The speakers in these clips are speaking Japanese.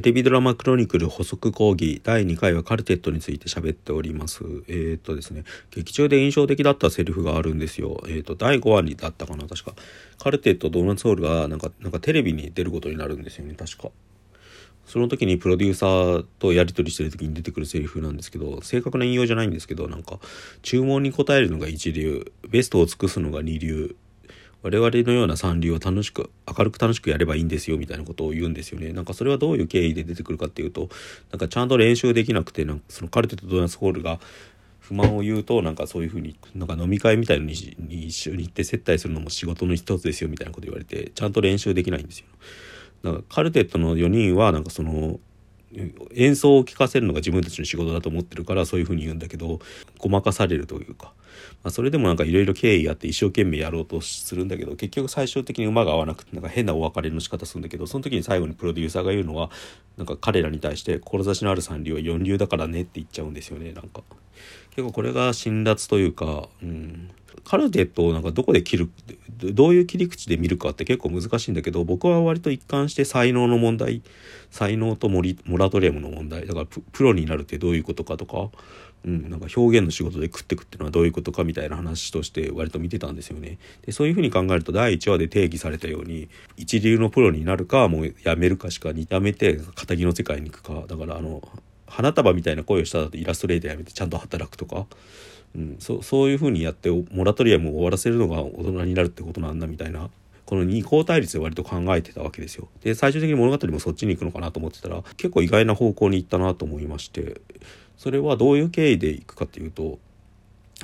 テレビドラマクロニクル補足講義第2回はカルテットについて喋っております。えー、っとですね、劇中で印象的だったセリフがあるんですよ。えー、っと、第5話にだったかな、確か。カルテットドーナツホールがなんか、なんかテレビに出ることになるんですよね、確か。その時にプロデューサーとやり取りしてる時に出てくるセリフなんですけど、正確な引用じゃないんですけど、なんか、注文に応えるのが一流、ベストを尽くすのが二流、我々のような三流を楽しく明るく楽しくやればいいんですよみたいなことを言うんですよねなんかそれはどういう経緯で出てくるかっていうとなんかちゃんと練習できなくてなんかそのカルテとドーナツホールが不満を言うとなんかそういうふうになんか飲み会みたいのに一緒に行って接待するのも仕事の一つですよみたいなこと言われてちゃんと練習できないんですよ。だからカルテットの4人はなんかその演奏を聴かせるのが自分たちの仕事だと思ってるからそういうふうに言うんだけどごまかされるというか、まあ、それでもなんかいろいろ経緯あって一生懸命やろうとするんだけど結局最終的に馬が合わなくてなんか変なお別れの仕方するんだけどその時に最後にプロデューサーが言うのはなんか彼らに対して志のある三流は四流だからねって言っちゃうんですよねなんか。結構これが辛辣というか、うん、カルテットをなんかどこで切るどういう切り口で見るかって結構難しいんだけど僕は割と一貫して才能の問題才能とモラトリアムの問題だからプロになるってどういうことかとか、うん、なんか表現の仕事で食ってくっていうのはどういうことかみたいな話として割と見てたんですよね。でそういうふうに考えると第1話で定義されたように一流のプロになるかもうやめるかしかにやめて敵の世界に行くかだからあの花束みたいな声をしたらイラストレーターやめてちゃんと働くとか。うん、そそういうふうにやってモラトリアムを終わらせるのが大人になるってことなんだみたいなこの二項対立で割と考えてたわけですよ。で最終的に物語もそっちに行くのかなと思ってたら結構意外な方向に行ったなと思いましてそれはどういう経緯で行くかっていうと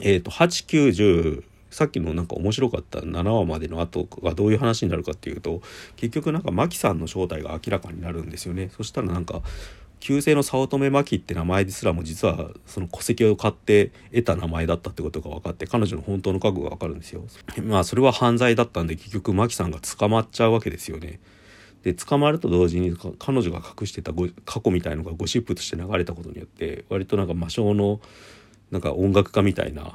え、ー、と8910さっきのなんか面白かった7話までの後がどういう話になるかっていうと結局なんかマキさんの正体が明らかになるんですよね。そしたらなんか旧姓の早乙女真紀って名前ですらも実はその戸籍を買って得た名前だったってことが分かって彼女の本当の覚悟が分かるんですよ。まあそれは犯罪だったんで結局真紀さんが捕まっちゃうわけですよね。で捕まると同時に彼女が隠してた過去みたいのがゴシップとして流れたことによって割となんか魔性のなんか音楽家みたいな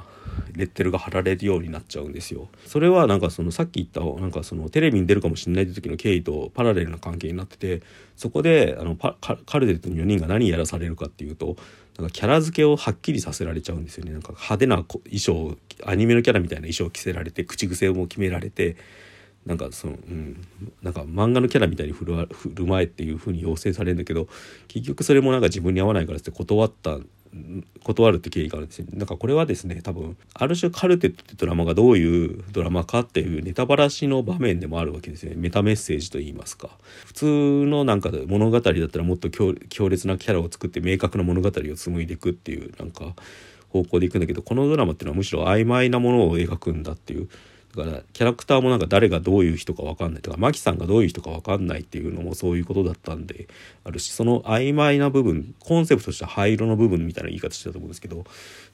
レッテルが貼られるようになっちゃうんですよ。それはなんかそのさっき言ったなんかそのテレビに出るかもしれないって時の経緯とパラレルな関係になっててそこであのパカルデットの4人が何やらされるかっていうとなんかキャラ付けをはっきりさせられちゃうんですよね。なんか派手な衣装アニメのキャラみたいな衣装を着せられて口癖も決められてなんかそのうんなんか漫画のキャラみたいに振る振る舞えっていう風に要請されるんだけど結局それもなんか自分に合わないからって断った断るって経緯があるんですよ。なんかこれはですね多分ある種カルテットってドラマがどういうドラマかっていうネタバラシの場面でもあるわけですねメタメッセージと言いますか普通のなんか物語だったらもっと強烈なキャラを作って明確な物語を紡いでいくっていうなんか方向でいくんだけどこのドラマっていうのはむしろ曖昧なものを描くんだっていうだからキャラクターもなんか誰がどういう人か分かんないとかマキさんがどういう人か分かんないっていうのもそういうことだったんであるしその曖昧な部分コンセプトとしては灰色の部分みたいな言い方してたと思うんですけど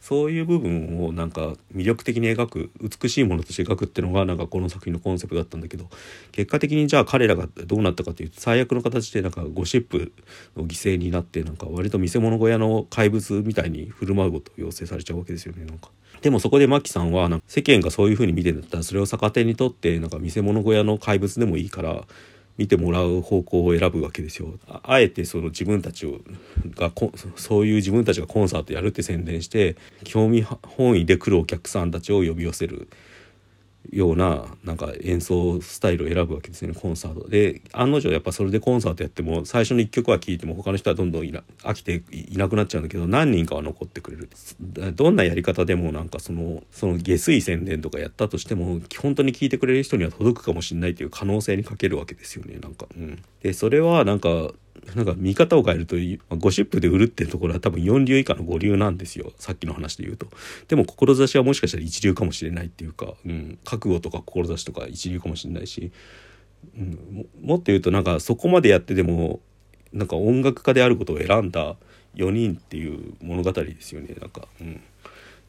そういう部分をなんか魅力的に描く美しいものとして描くっていうのがなんかこの作品のコンセプトだったんだけど結果的にじゃあ彼らがどうなったかというと最悪の形でなんかゴシップの犠牲になってなんか割と見せ物小屋の怪物みたいに振る舞うことを要請されちゃうわけですよねなんか。でもそこでマキさんはなんか世間がそういう風に見てんだったらそれを逆手にとってなんか見せ物小屋の怪物でもいいから見てもらう方向を選ぶわけですよ。あえてその自分たちをがそういう自分たちがコンサートやるって宣伝して興味本位で来るお客さんたちを呼び寄せるようななんか演奏スタイルを選ぶわけですねコンサートで。案の定やっぱそれでコンサートやっても最初の1曲は聴いても他の人はどんどん飽きていなくなっちゃうんだけど何人かは残ってくれるどんなやり方でもなんかそのその下水宣伝とかやったとしても本当に聴いてくれる人には届くかもしれないという可能性にかけるわけですよねなんか。うん。でそれはなんかなんか見方を変えるとゴシップで売るってところは多分4流以下の5流なんですよ。さっきの話で言うと。でも志はもしかしたら一流かもしれないっていうか、うん、覚悟とか志とか一流かもしれないし、うん、もっと言うとなんかそこまでやってでもなんか音楽家であることを選んだ4人っていう物語ですよね。なんか、うん、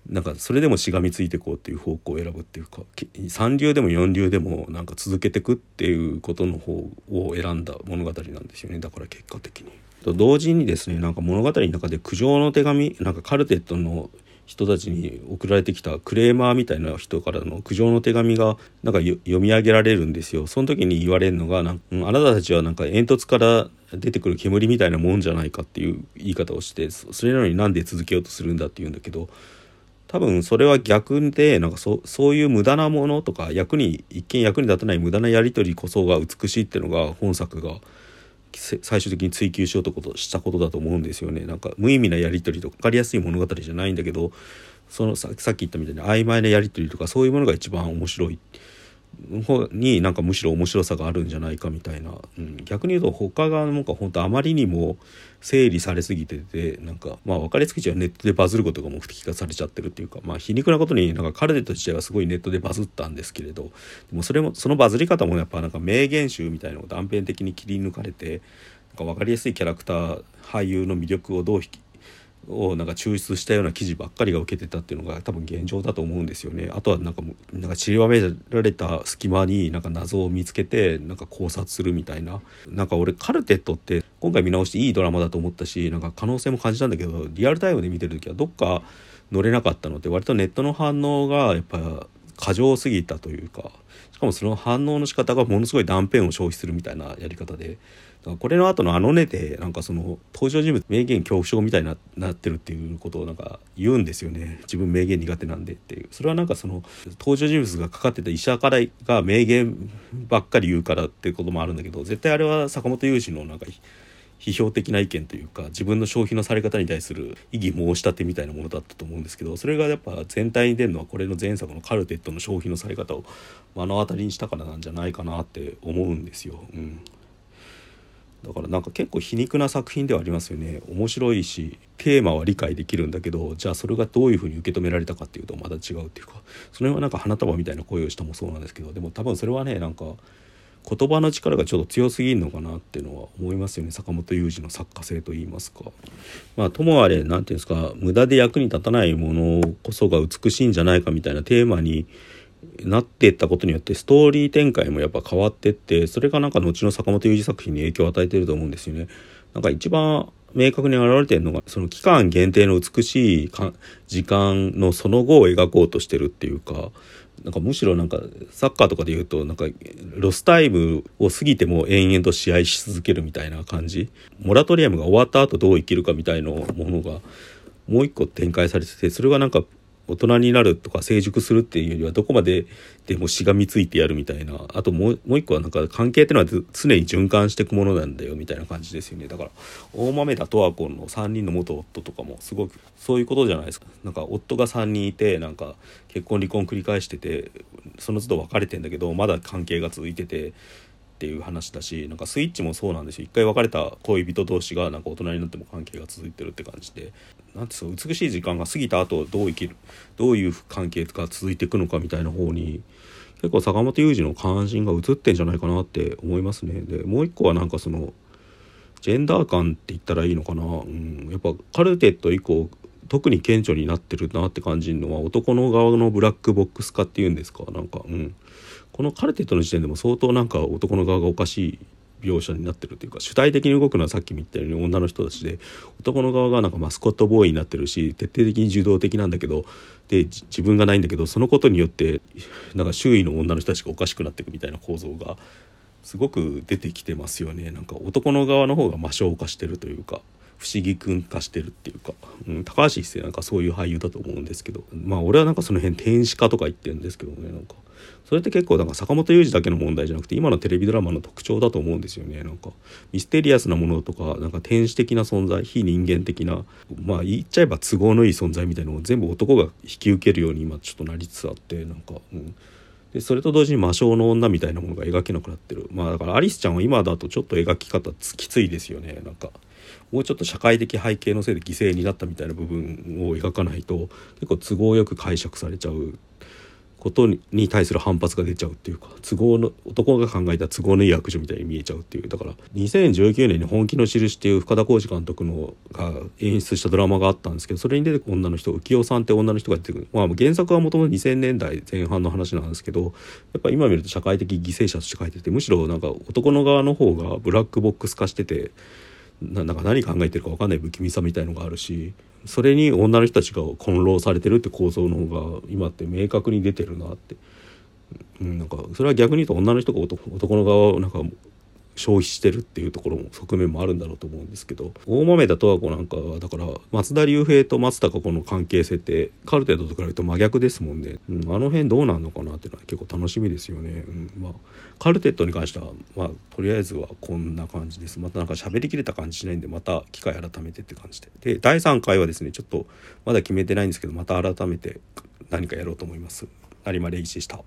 なんかそれでもしがみついていこうっていう方向を選ぶっていうか三流でも四流でもなんか続けていくっていうことの方を選んだ物語なんですよねだから結果的に。と同時にですねなんか物語の中で苦情の手紙なんかカルテットの人たちに送られてきたクレーマーみたいな人からの苦情の手紙がなんか読み上げられるんですよ。その時に言われるのがなんあなたたちはなんか煙突から出てくる煙みたいなもんじゃないかっていう言い方をしてそれなのになんで続けようとするんだって言うんだけど多分それは逆でなんかそそういう無駄なものとか役に一見役に立たない無駄なやり取りこそが美しいっていうのが本作が最終的に追求しようとしたことだと思うんですよね。なんか無意味なやり取りとか分かりやすい物語じゃないんだけどそのささっき言ったみたいに曖昧なやり取りとかそういうものが一番面白い方になんかむしろ面白さがあるんじゃないかみたいな、うん、逆に言うと他がなんか本当あまりにも整理されすぎててなんかまあ分かりやすく言はネットでバズることが目的化されちゃってるっていうかまあ皮肉なことになんかカルテット自体はすごいネットでバズったんですけれどでもそれもそのバズり方もやっぱなんか名言集みたいなのを断片的に切り抜かれてなんか分かりやすいキャラクター俳優の魅力をどう引きをなんか抽出したような記事ばっかりが受けてたっていうのが多分現状だと思うんですよね。あとはなんかなんか散りばめられた隙間になんか謎を見つけてなんか考察するみたいななんか俺カルテットって今回見直していいドラマだと思ったしなんか可能性も感じたんだけどリアルタイムで見てる時はどっか乗れなかったので割とネットの反応がやっぱ過剰すぎたというかしかもその反応の仕方がものすごい断片を消費するみたいなやり方でだからこれの後のあのねでなんかその登場人物名言恐怖症みたいになってるっていうことをなんか言うんですよね。自分名言苦手なんでっていう。それはなんかその登場人物がかかってた医者からが名言ばっかり言うからっていうこともあるんだけど絶対あれは坂本雄二のなんか批評的な意見というか自分の消費のされ方に対する異議申し立てみたいなものだったと思うんですけどそれがやっぱ全体に出るのはこれの前作のカルテットの消費のされ方を目の当たりにしたからなんじゃないかなって思うんですよ。うんだからなんか結構皮肉な作品ではありますよね面白いしテーマは理解できるんだけどじゃあそれがどういうふうに受け止められたかっていうとまた違うっていうかそれはなんか花束みたいな声をしたもそうなんですけどでも多分それはねなんか言葉の力がちょっと強すぎるのかなっていうのは思いますよね坂本雄二の作家性といいますか。まあともあれ何て言うんですか無駄で役に立たないものこそが美しいんじゃないかみたいなテーマになっていったことによってストーリー展開もやっぱ変わってってそれがなんか後の坂本雄二作品に影響を与えてると思うんですよね。なんか一番明確に現れてるのがその期間限定の美しい時間のその後を描こうとしてるっていうかなんかむしろなんかサッカーとかで言うとなんかロスタイムを過ぎても延々と試合し続けるみたいな感じ。モラトリアムが終わった後どう生きるかみたいなものがもう一個展開されててそれがなんか大人になるとか成熟するっていうよりはどこまででもしがみついてやるみたいな。あともうもう一個はなんか関係っていうのは常に循環していくものなんだよみたいな感じですよね。だから大豆田十和子の3人の元夫とかもすごくそういうことじゃないですかなんか夫が3人いてなんか結婚離婚繰り返しててその都度別れてんだけどまだ関係が続いててっていう話だしなんかスイッチもそうなんですよ。一回別れた恋人同士がなんか大人になっても関係が続いてるって感じで。なんていう美しい時間が過ぎた後どう生きるどういう関係が続いていくのかみたいな方に結構坂本雄二の関心が移ってんじゃないかなって思いますね。でもう一個はなんかそのジェンダー感って言ったらいいのかな、うん、やっぱカルテット以降特に顕著になってるなって感じるのは男の側のブラックボックス化っていうんですか？なんかうん。このカルテットの時点でも相当なんか男の側がおかしい描写になってるというか主体的に動くのはさっきも言ったように女の人たちで男の側がなんかマスコットボーイになってるし徹底的に受動的なんだけどで自分がないんだけどそのことによってなんか周囲の女の人たちがおかしくなっていくみたいな構造がすごく出てきてますよね。なんか男の側の方が魔性化してるというか。不思議くん化してるっていうか、うん、高橋一生なんかそういう俳優だと思うんですけどまあ俺はなんかその辺天使化とか言ってるんですけどねなんか。それって結構なんか坂本雄二だけの問題じゃなくて今のテレビドラマの特徴だと思うんですよねなんか。ミステリアスなものとかなんか天使的な存在非人間的なまあ言っちゃえば都合のいい存在みたいなのを全部男が引き受けるように今ちょっとなりつつあってなんか、うん、でそれと同時に魔性の女みたいなものが描けなくなってる。まあだからアリスちゃんは今だとちょっと描き方きついですよねなんか。もうちょっと社会的背景のせいで犠牲になったみたいな部分を描かないと結構都合よく解釈されちゃうことに対する反発が出ちゃうっていうか都合の男が考えた都合のいい悪女みたいに見えちゃうっていう。だから2019年に「本気の印」っていう深田浩二監督のが演出したドラマがあったんですけどそれに出てくる女の人浮世さんって女の人が出てくる、まあ、原作はもともと2000年代前半の話なんですけどやっぱ今見ると社会的犠牲者として書いててむしろなんか男の側の方がブラックボックス化しててななんか何考えてるか分かんない不気味さみたいのがあるしそれに女の人たちが翻弄されてるって構造の方が今って明確に出てるなって、うん、なんかそれは逆に言うと女の人が男の側をなんか消費してるっていうところも側面もあるんだろうと思うんですけど大豆田十和子なんかはだから松田龍平と松たか子の関係性ってカルテットと比べると真逆ですもんね、うん、あの辺どうなんのかなっていうのは結構楽しみですよね、うんまあ、カルテットに関してはまあとりあえずはこんな感じです。またなんか喋りきれた感じしないんでまた機会改めてって感じで。で第3回はですねちょっとまだ決めてないんですけどまた改めて何かやろうと思います。有馬礼一でした。